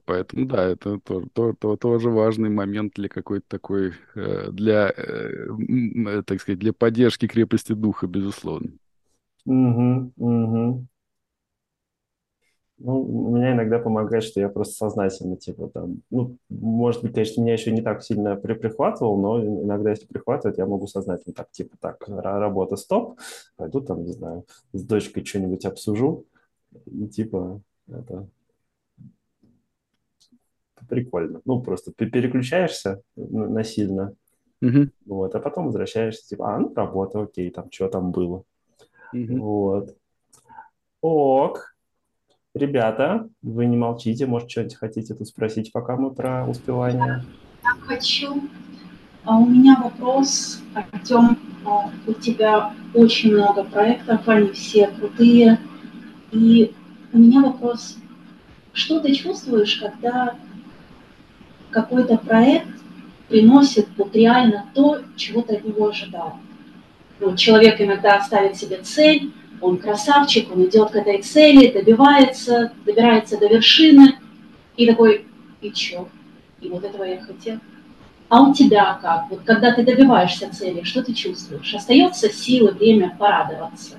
Поэтому, да, это тоже, то, то, тоже важный момент для какой-то такой, э, для, э, так сказать, для поддержки крепости духа, безусловно. Угу, угу. Ну, меня иногда помогает, что я просто сознательно, типа, там, ну, может быть, конечно, меня еще не так сильно при прихватывал, но иногда, если прихватывает, я могу сознательно так, типа, так, работа, стоп, пойду там, не знаю, с дочкой что-нибудь обсужу, и, типа, это прикольно. Ну, просто переключаешься насильно, mm-hmm. вот, а потом возвращаешься, типа, а, ну, работа, окей, там, что там было. Mm-hmm. Вот. Ок. Ребята, вы не молчите, может, что-нибудь хотите тут спросить, пока мы про успевание? Я хочу. А у меня вопрос, Артем, а, у тебя очень много проектов, они все крутые. И у меня вопрос, что ты чувствуешь, когда какой-то проект приносит вот реально то, чего ты от него ожидал? Вот человек иногда ставит себе цель, он красавчик, он идет к этой цели, добивается, добирается до вершины, и такой, и чё? И вот этого я хотел. А у тебя как? Вот когда ты добиваешься цели, что ты чувствуешь? Остается силы, время порадоваться?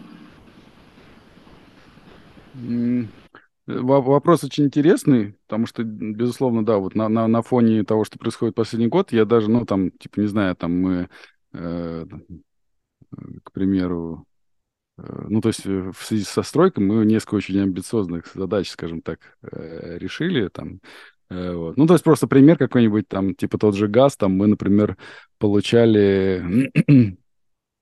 Вопрос очень интересный, потому что, безусловно, да, вот на, на, на фоне того, что происходит последний год, я даже, ну, там, типа, не знаю, там мы, э, к примеру, Э, ну, то есть э, в связи со стройкой мы несколько очень амбициозных задач, скажем так, э, решили там. Вот. Ну, то есть просто пример какой-нибудь там, типа тот же газ, там мы, например, получали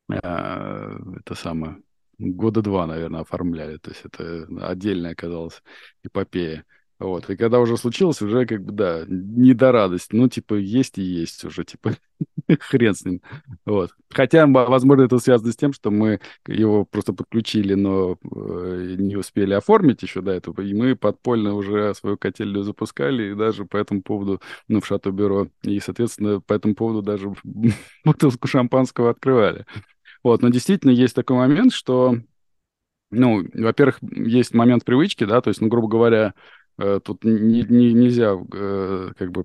это самое, года два, наверное, оформляли. То есть это отдельная оказалась эпопея. Вот. И когда уже случилось, уже как бы, да, не до радости. Ну, типа, есть и есть уже, типа. хрен с ним. Вот. Хотя, возможно, это связано с тем, что мы его просто подключили, но э, не успели оформить еще до этого, и мы подпольно уже свою котельную запускали, и даже по этому поводу, ну, в Шато-Бюро, и, соответственно, по этому поводу даже бутылку шампанского открывали. Вот, но действительно есть такой момент, что, ну, во-первых, есть момент привычки, да, то есть, ну, грубо говоря, тут не, не, нельзя э, как бы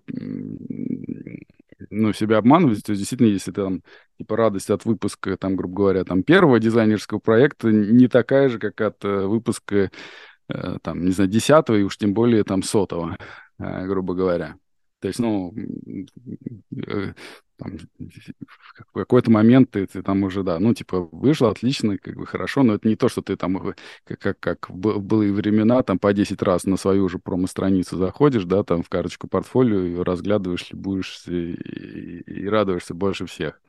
ну, себя обманывать. То есть, действительно, если там, типа, радость от выпуска, там, грубо говоря, там, первого дизайнерского проекта не такая же, как от э, выпуска, э, там, не знаю, десятого и уж тем более, там, сотого, э, грубо говоря. То есть, ну, э, там, в какой-то момент ты, ты там уже, да, ну, типа, вышло отлично, как бы хорошо, но это не то, что ты там, э, как, как, как в былые времена, там по 10 раз на свою уже промо-страницу заходишь, да, там в карточку портфолио, ее разглядываешь, будешь и, и, и радуешься больше всех.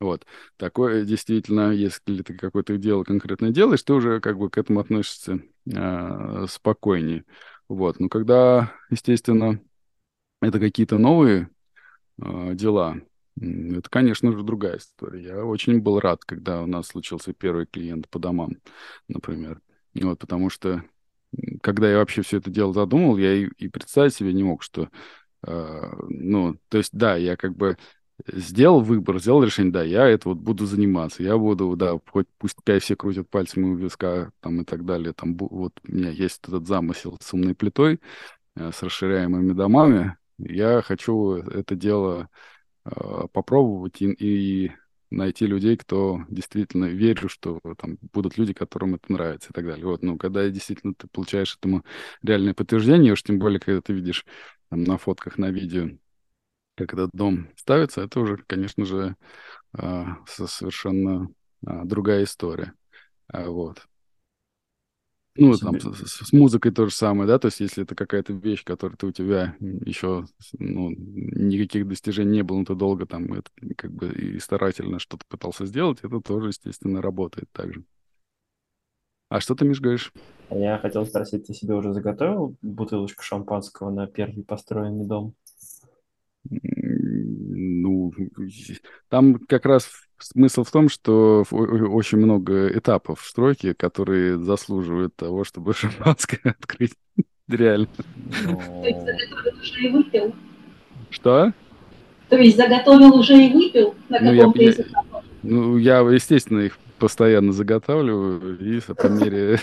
Вот. Такое действительно, если ты какое-то дело конкретно делаешь, ты уже как бы к этому относишься э, спокойнее. Вот. Но когда, естественно, это какие-то новые э, дела, это, конечно же, другая история. Я очень был рад, когда у нас случился первый клиент по домам, например. Вот, потому что, когда я вообще все это дело задумал, я и, и представить себе не мог, что... Э, ну, то есть, да, я как бы сделал выбор, сделал решение, да, я это вот буду заниматься, я буду, да, хоть пусть опять все крутят пальцем у виска там и так далее, там вот у меня есть этот замысел с умной плитой, э, с расширяемыми домами, я хочу это дело попробовать и, и найти людей, кто действительно верю, что там будут люди, которым это нравится и так далее. Вот, ну, когда действительно ты получаешь этому реальное подтверждение, уж тем более, когда ты видишь там, на фотках, на видео, как этот дом ставится, это уже, конечно же, э, совершенно э, другая история. Вот. Ну, там, с, с музыкой то же самое, да, то есть если это какая-то вещь, которая ты у тебя еще, ну, никаких достижений не было, но ты долго там это, как бы и старательно что-то пытался сделать, это тоже, естественно, работает так же. А что ты, Миш, говоришь? Я хотел спросить, ты себе уже заготовил бутылочку шампанского на первый построенный дом? Ну, там как раз смысл в том, что очень много этапов в стройке, которые заслуживают того, чтобы шампанское открыть. Реально. То есть заготовил уже и выпил? Что? То есть заготовил уже и выпил на каком-то из этапов? Ну, я, естественно, их постоянно заготавливаю и по мере...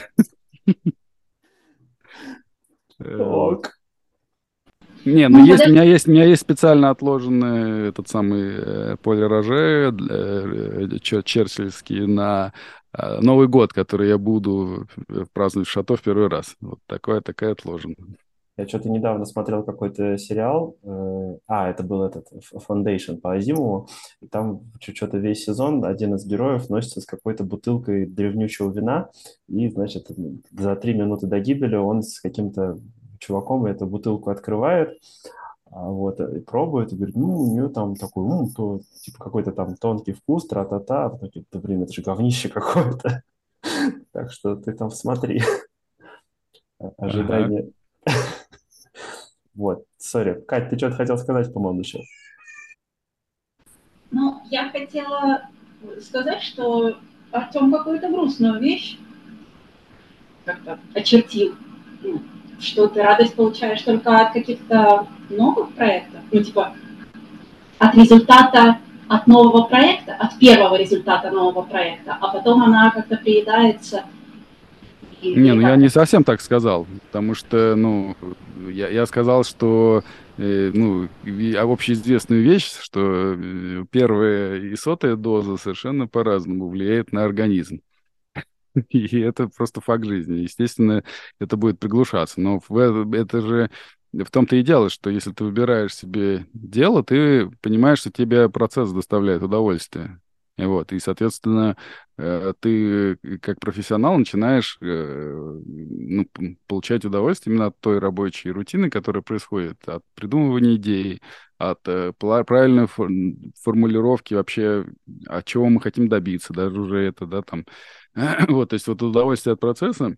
Ок. Не, ну, ну есть, у меня есть, у меня есть специально отложенный этот самый э, Поль Роже э, черчилльский на э, Новый год, который я буду э, праздновать в Шато в первый раз. Вот такое, такая отложена. Я что-то недавно смотрел какой-то сериал, э, а, это был этот Foundation по Азимову, и там что-то весь сезон один из героев носится с какой-то бутылкой древнючего вина, и, значит, за три минуты до гибели он с каким-то чуваком эту бутылку открывает, а, вот, и пробует, и говорит, ну, у нее там такой, ну, то, типа, какой-то там тонкий вкус, тра-та-та, а потом, да, блин, это же говнище какое-то. Так что ты там смотри. Ожидание. Вот, сори. Кать, ты что-то хотел сказать, по-моему, еще? Ну, я хотела сказать, что Артем какую-то грустную вещь как-то очертил. Ну, что ты радость получаешь только от каких-то новых проектов, ну, типа, от результата, от нового проекта, от первого результата нового проекта, а потом она как-то приедается. Не, ну я не совсем так сказал, потому что, ну, я, я сказал, что, э, ну, общеизвестную вещь, что э, первая и сотая доза совершенно по-разному влияет на организм. И это просто факт жизни. Естественно, это будет приглушаться. Но это же в том-то и дело, что если ты выбираешь себе дело, ты понимаешь, что тебе процесс доставляет удовольствие. Вот, и, соответственно, э, ты как профессионал начинаешь э, ну, получать удовольствие именно от той рабочей рутины, которая происходит, от придумывания идей, от э, правильной формулировки вообще, от чего мы хотим добиться, даже уже это, да, там, вот, то есть вот удовольствие от процесса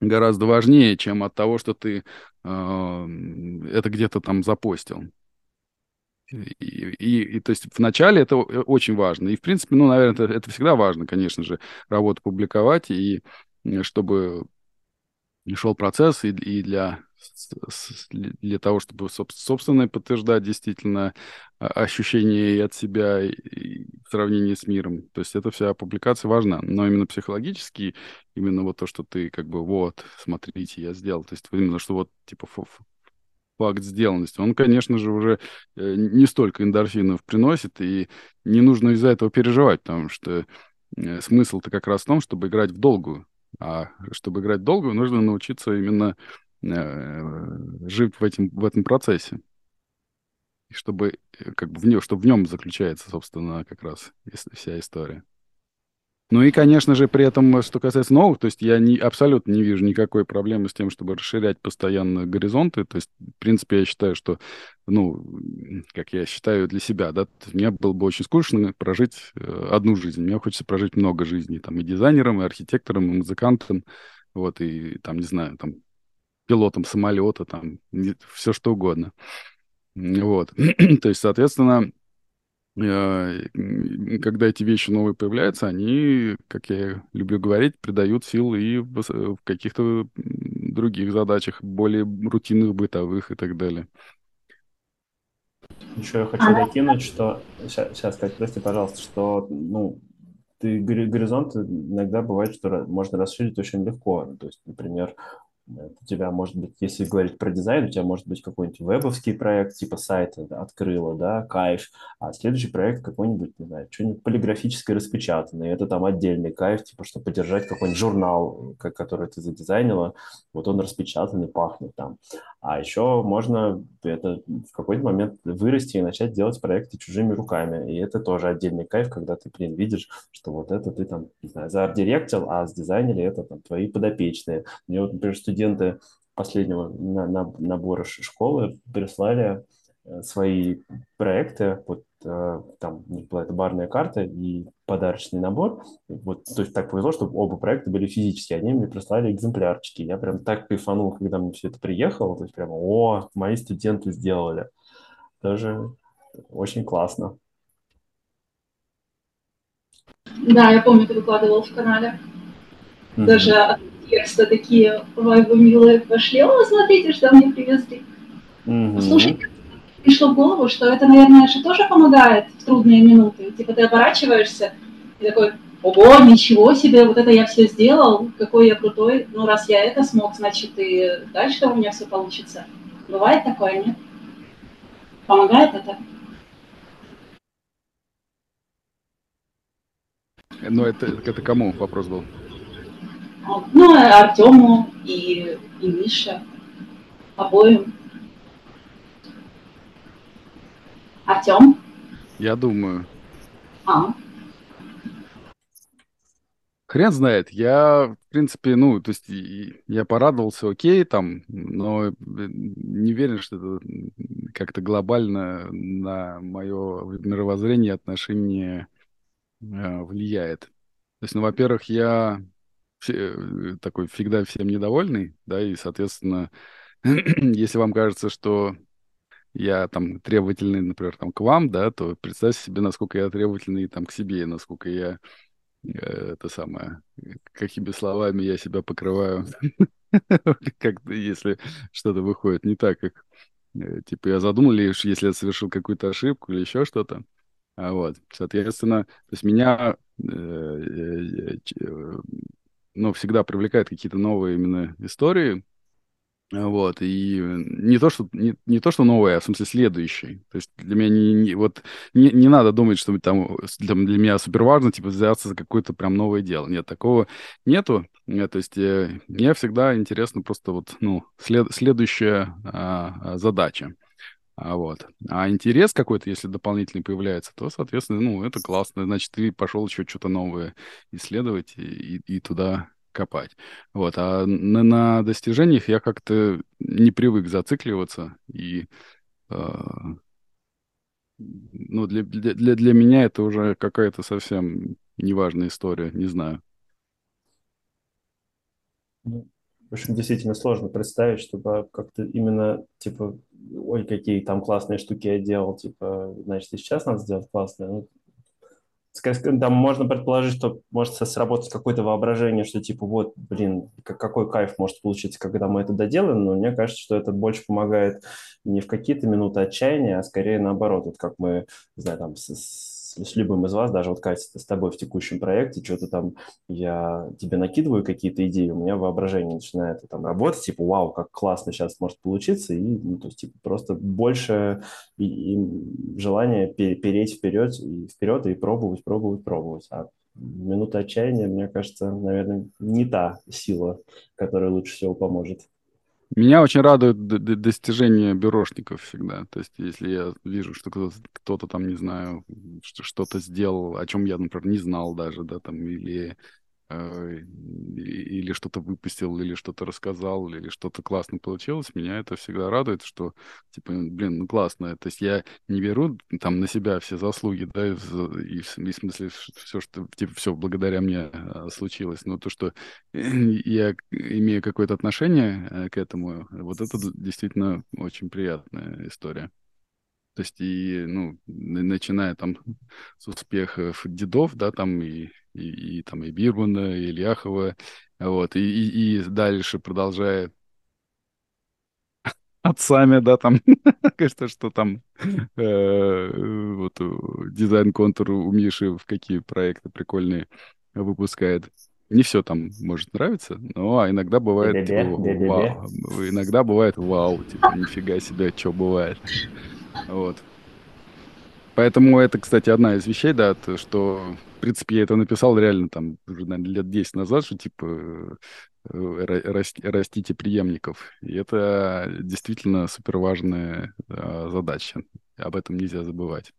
гораздо важнее, чем от того, что ты э, это где-то там запостил. И, и, и то есть вначале это очень важно. И, в принципе, ну, наверное, это, это всегда важно, конечно же, работу публиковать, и чтобы шел процесс и, и для, для того, чтобы собственно подтверждать действительно а, ощущения и от себя и в сравнении с миром. То есть эта вся публикация важна. Но именно психологически, именно вот то, что ты как бы вот, смотрите, я сделал. То есть именно, что вот типа факт сделанности, он, конечно же, уже э, не столько эндорфинов приносит, и не нужно из-за этого переживать, потому что э, смысл-то как раз в том, чтобы играть в долгую. А чтобы играть в долгую, нужно научиться именно э, жить в, этим, в этом процессе. Чтобы, как бы в нем, чтобы в нем заключается, собственно, как раз вся история. Ну и, конечно же, при этом, что касается новых, то есть я не, абсолютно не вижу никакой проблемы с тем, чтобы расширять постоянно горизонты. То есть, в принципе, я считаю, что, ну, как я считаю для себя, да, мне было бы очень скучно прожить э, одну жизнь. Мне хочется прожить много жизней, там, и дизайнером, и архитектором, и музыкантом, вот, и, там, не знаю, там, пилотом самолета, там, все что угодно. Вот. То есть, соответственно, Э, когда эти вещи новые появляются, они, как я люблю говорить, придают сил и в каких-то других задачах, более рутинных, бытовых и так далее. Еще я хочу докинуть, что... Сейчас, сейчас Кать, прости, пожалуйста, что, ну, ты горизонт иногда бывает, что можно расширить очень легко. То есть, например, у тебя может быть, если говорить про дизайн, у тебя может быть какой-нибудь вебовский проект, типа сайта открыла, да, кайф, а следующий проект какой-нибудь, не знаю, что-нибудь полиграфическое распечатанное, это там отдельный кайф, типа, чтобы поддержать какой-нибудь журнал, который ты задизайнила, вот он распечатанный, пахнет там. А еще можно это в какой-то момент вырасти и начать делать проекты чужими руками, и это тоже отдельный кайф, когда ты, блин, видишь, что вот это ты там, не знаю, заарт-директил, а с дизайнеры это там твои подопечные. Мне вот, например, студенты последнего на, на, набора школы прислали э, свои проекты, вот э, там была эта барная карта и подарочный набор. Вот, то есть так повезло, что оба проекта были физические, они мне прислали экземплярчики. Я прям так кайфанул, когда мне все это приехало, то есть прямо, о, мои студенты сделали. Тоже очень классно. Да, я помню, ты выкладывал в канале. Mm-hmm. Даже текста такие вайбы милые пошли. О, смотрите, что мне привезли. Mm-hmm. Слушай, пришло в голову, что это, наверное, же тоже помогает в трудные минуты. Типа ты оборачиваешься и такой, ого, ничего себе, вот это я все сделал, какой я крутой. Ну, раз я это смог, значит, и дальше у меня все получится. Бывает такое, нет? Помогает это? Ну, это, это кому вопрос был? Ну, Артему и, и Мише, обоим. Артем? Я думаю. А. Хрен знает. Я, в принципе, ну, то есть я порадовался, окей, там, но не уверен, что это как-то глобально на мое мировоззрение отношение э, влияет. То есть, ну, во-первых, я Э, такой всегда всем недовольный, да, и, соответственно, если вам кажется, что я там требовательный, например, там к вам, да, то представьте себе, насколько я требовательный там к себе, насколько я э, это самое, какими словами я себя покрываю, как если что-то выходит не так, как э, типа я задумал лишь, если я совершил какую-то ошибку или еще что-то. А вот, соответственно, то есть меня ну, всегда привлекают какие-то новые именно истории. Вот, и не то, что, не, не то, что новые, а в смысле следующие. То есть для меня не, не, вот, не, не надо думать, что там для, для меня супер важно, типа, взяться за какое-то прям новое дело. Нет, такого нету. Нет, то есть э, мне всегда интересно просто вот, ну, след, следующая а задача. А вот. А интерес какой-то, если дополнительный появляется, то, соответственно, ну, это классно. Значит, ты пошел еще что-то новое исследовать и, и туда копать. Вот. А на, на достижениях я как-то не привык зацикливаться. И э, ну, для, для, для меня это уже какая-то совсем неважная история, не знаю. В общем, действительно сложно представить, чтобы как-то именно, типа, ой, какие там классные штуки я делал, типа, значит, и сейчас надо сделать классные. Ну, там можно предположить, что может сработать какое-то воображение, что типа вот, блин, какой кайф может получиться, когда мы это доделаем, но мне кажется, что это больше помогает не в какие-то минуты отчаяния, а скорее наоборот, вот как мы, не знаю, там с, с любым из вас, даже вот Катя, с тобой в текущем проекте, что-то там я тебе накидываю какие-то идеи, у меня воображение начинает там работать, типа, вау, как классно сейчас может получиться, и, ну, то есть, типа, просто больше и, и желание переть вперед и вперед и пробовать, пробовать, пробовать. А минута отчаяния, мне кажется, наверное, не та сила, которая лучше всего поможет. Меня очень радует достижение бюрошников всегда. То есть, если я вижу, что кто-то, там, не знаю, что-то сделал, о чем я, например, не знал даже, да, там, или или что-то выпустил, или что-то рассказал, или что-то классно получилось, меня это всегда радует, что, типа, блин, ну классно. То есть я не беру там на себя все заслуги, да, и, и, в смысле все, что, типа, все благодаря мне а, случилось, но то, что я имею какое-то отношение э, к этому, вот это действительно очень приятная история. То есть и, ну, начиная там с успехов дедов, да, там и, и, и там и Бирмана, и Ильяхова, вот, и, и, и дальше продолжая отцами, да, там, кажется, что там э, вот дизайн-контур у Миши в какие проекты прикольные выпускает. Не все там может нравиться, но иногда бывает, типа, вау, иногда бывает вау, типа, нифига себе, что бывает. Вот. Поэтому это, кстати, одна из вещей, да, то, что, в принципе, я это написал реально там уже, наверное, лет 10 назад, что, типа, э, растите преемников. И это действительно супер важная а, задача. Об этом нельзя забывать.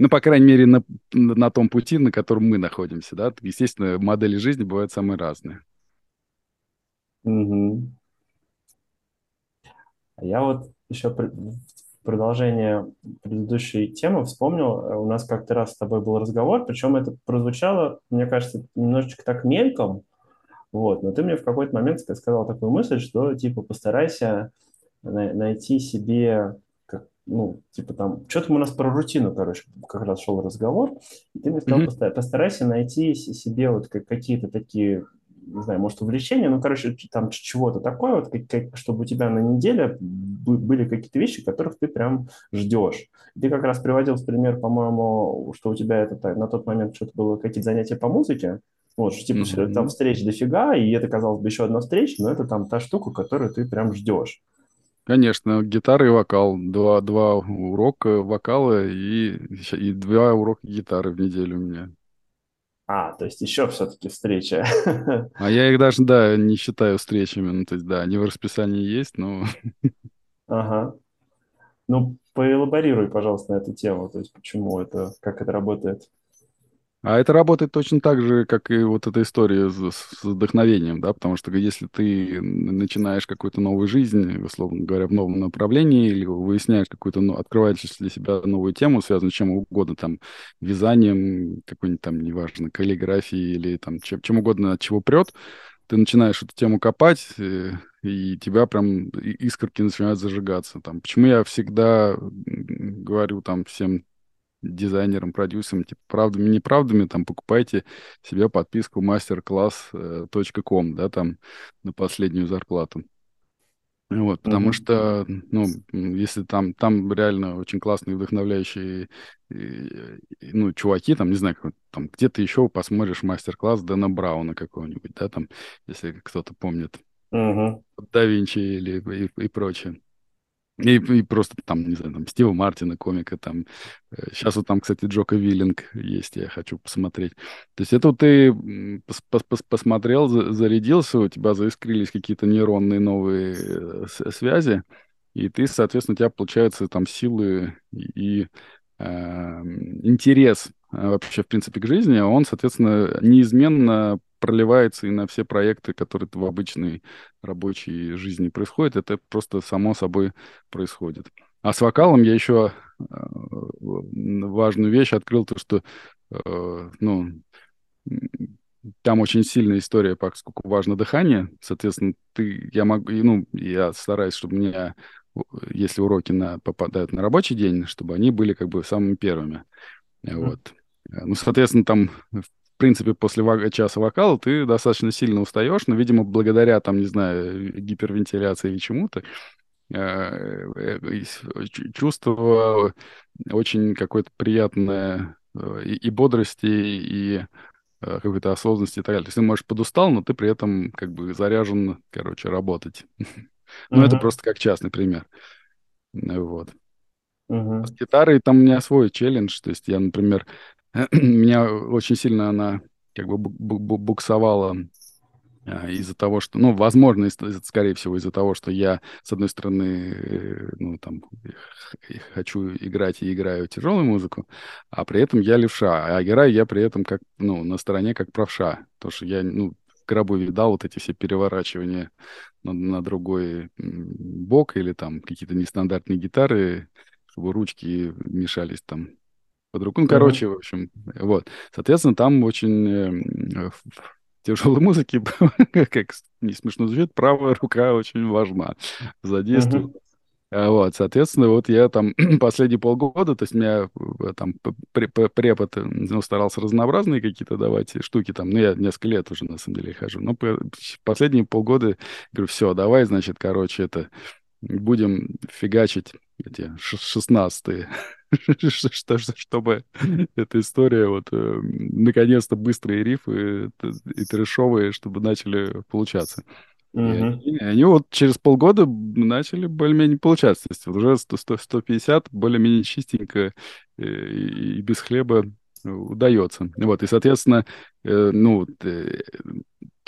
Ну, по крайней мере, на, на том пути, на котором мы находимся, да. Естественно, модели жизни бывают самые разные. Угу. Я вот еще продолжение предыдущей темы вспомнил, э, у нас как-то раз с тобой был разговор, причем это прозвучало, мне кажется, немножечко так мельком, вот, но ты мне в какой-то момент сказал такую мысль, что, типа, постарайся найти себе, ну, типа там, что-то у нас про рутину, короче, как раз шел разговор, и ты мне сказал, mm-hmm. постарайся найти себе вот какие-то такие не знаю, может, увлечение, ну, короче, там чего-то такое, вот, как, как, чтобы у тебя на неделе были какие-то вещи, которых ты прям ждешь. Ты как раз приводил в пример, по-моему, что у тебя это на тот момент что-то было какие-то занятия по музыке, вот, что, типа, mm-hmm. там встреч дофига, и это, казалось бы, еще одна встреча, но это там та штука, которую ты прям ждешь. Конечно, гитара и вокал. Два, два урока вокала и, и два урока гитары в неделю у меня. А, то есть еще все-таки встреча. А я их даже, да, не считаю встречами. Ну, то есть, да, они в расписании есть, но... Ага. Ну, поэлаборируй, пожалуйста, на эту тему. То есть, почему это, как это работает? А это работает точно так же, как и вот эта история с, с вдохновением, да, потому что если ты начинаешь какую-то новую жизнь, условно говоря, в новом направлении, или выясняешь какую-то, ну, открываешь для себя новую тему, связанную с чем угодно, там, вязанием, какой-нибудь там, неважно, каллиграфией или там чем, чем угодно, от чего прет, ты начинаешь эту тему копать, э, и тебя прям искорки начинают зажигаться. Там, почему я всегда говорю там всем дизайнерам, продюсерам, типа, правдами, неправдами, там, покупайте себе подписку masterclass.com, да, там, на последнюю зарплату. Вот, потому mm-hmm. что, ну, если там, там реально очень классные, вдохновляющие, ну, чуваки, там, не знаю, там, где-то еще посмотришь мастер-класс Дэна Брауна какого-нибудь, да, там, если кто-то помнит, mm-hmm. Да Винчи или и, и прочее. И, и просто там, не знаю, там Стива Мартина, комика, там. Сейчас э, вот там, кстати, Джока Виллинг есть, я хочу посмотреть. То есть это вот ты пос пос посмотрел, зарядился, у тебя заискрились какие-то нейронные новые э, связи, и ты, соответственно, у тебя получается там силы и э, интерес вообще, в принципе, к жизни, он, соответственно, неизменно проливается и на все проекты, которые в обычной рабочей жизни происходят. Это просто само собой происходит. А с вокалом я еще э, важную вещь открыл, то, что, э, ну, там очень сильная история, поскольку важно дыхание. Соответственно, ты, я могу, ну, я стараюсь, чтобы у меня, если уроки на, попадают на рабочий день, чтобы они были как бы самыми первыми. Вот. Ну, соответственно, там, в принципе, после часа вокала ты достаточно сильно устаешь, но, видимо, благодаря, там, не знаю, гипервентиляции или чему-то, э, э, чувство очень какое-то приятное э, и, и бодрости, и какой-то осознанности и так далее. То есть ты, можешь, подустал, но ты при этом как бы заряжен, короче, работать. Ну, это просто как частный пример. Вот. С гитарой там у меня свой челлендж. То есть я, например, меня очень сильно она как бы буксовала а, из-за того, что, ну, возможно, скорее всего, из-за того, что я, с одной стороны, э, ну, там, хочу играть и играю тяжелую музыку, а при этом я левша, а играю я при этом как, ну, на стороне как правша, потому что я, ну, в гробу видал вот эти все переворачивания на, на другой бок или там какие-то нестандартные гитары, чтобы ручки мешались там под руку. Ну, короче, в общем, вот. Соответственно, там очень э, в тяжелой музыке, как не смешно звучит, правая рука очень важна. Задействована. Uh-huh. Вот, соответственно, вот я там последние полгода, то есть у меня э, там препод ну, старался разнообразные какие-то давать штуки там, ну, я несколько лет уже, на самом деле, хожу, но последние полгода говорю, все, давай, значит, короче, это будем фигачить эти шестнадцатые, чтобы эта история вот э, наконец-то быстрые рифы и трешовые, чтобы начали получаться. И они, вот через полгода начали более-менее получаться. То есть уже 100, 100, 150 более-менее чистенько и, и без хлеба удается. Вот, и, соответственно, э, ну, э,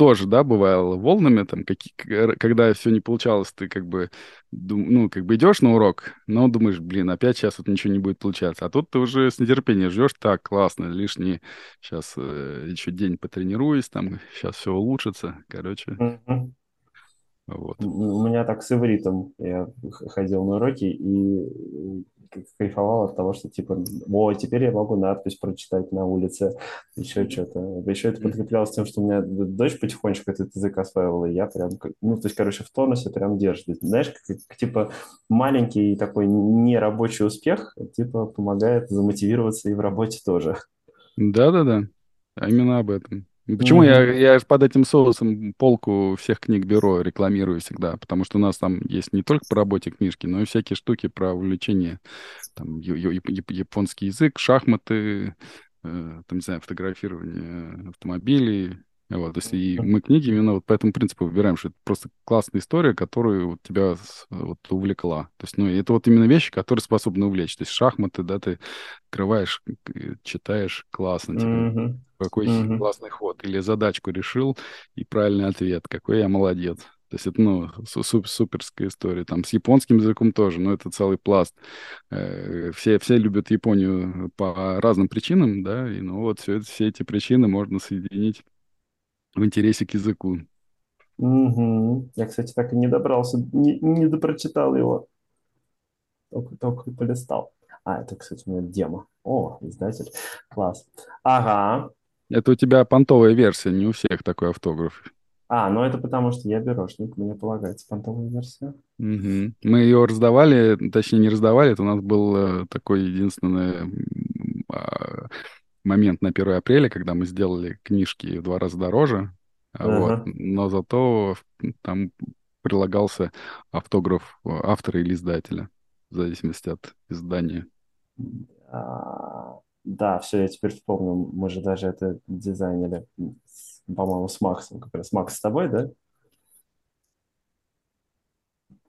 тоже, да, бывало волнами, там, какие, когда все не получалось, ты как бы, ну, как бы идешь на урок, но думаешь, блин, опять сейчас вот ничего не будет получаться. А тут ты уже с нетерпением ждешь, так, классно, лишний, сейчас э, еще день потренируюсь, там, сейчас все улучшится, короче. Mm-hmm. Вот. У меня так с ивритом. Я ходил на уроки и кайфовал от того, что типа, о, теперь я могу надпись прочитать на улице, еще что-то. Еще это подкреплялось тем, что у меня дочь потихонечку этот язык осваивала, и я прям, ну, то есть, короче, в тонусе прям держит. Знаешь, как, типа маленький такой нерабочий успех, типа, помогает замотивироваться и в работе тоже. Да-да-да, именно об этом. Почему mm-hmm. я, я под этим соусом полку всех книг бюро рекламирую всегда? Потому что у нас там есть не только по работе книжки, но и всякие штуки про увлечение. Там японский язык, шахматы, э, там, не знаю, фотографирование автомобилей. Вот, то есть и мы книги именно вот по этому принципу выбираем, что это просто классная история, которая вот тебя вот увлекла. То есть, ну, это вот именно вещи, которые способны увлечь. То есть шахматы, да, ты открываешь, читаешь, классно тебе. Mm-hmm. Какой mm-hmm. классный ход. Или задачку решил, и правильный ответ. Какой я молодец. То есть это, ну, супер, суперская история. Там с японским языком тоже, но это целый пласт. Э, все, все любят Японию по разным причинам, да, и ну вот все, все эти причины можно соединить в интересе к языку. Угу. Я, кстати, так и не добрался, не, не допрочитал его. Только, только полистал. А, это, кстати, у меня демо. О, издатель. Класс. Ага. Это у тебя понтовая версия, не у всех такой автограф. А, ну это потому что я бюрошник, мне полагается понтовая версия. Угу. Мы ее раздавали, точнее не раздавали, это у нас был э, такой единственный а, момент на 1 апреля, когда мы сделали книжки в два раза дороже, uh-huh. вот, но зато там прилагался автограф автора или издателя, в зависимости от издания. А, да, все, я теперь вспомнил, мы же даже это дизайнили, по-моему, с Максом, как раз. Макс с тобой, да?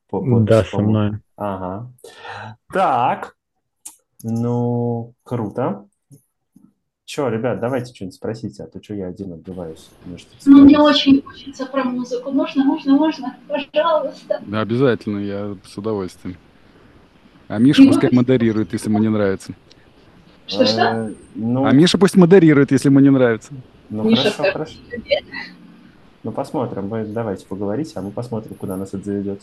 По, по, да, со мной. Ага. Так, ну, круто. Че, ребят, давайте что-нибудь спросите, а то что я один отбиваюсь. Может, ну, мне очень хочется про музыку. Можно, можно, можно? Пожалуйста. Да, обязательно, я с удовольствием. А Миша пускай модерирует, если ему не нравится. Что-что? Э, ну... А Миша пусть модерирует, если ему не нравится. Ну, Миша, хорошо, хорошо. Ну, посмотрим. Вы давайте поговорите, а мы посмотрим, куда нас это заведет.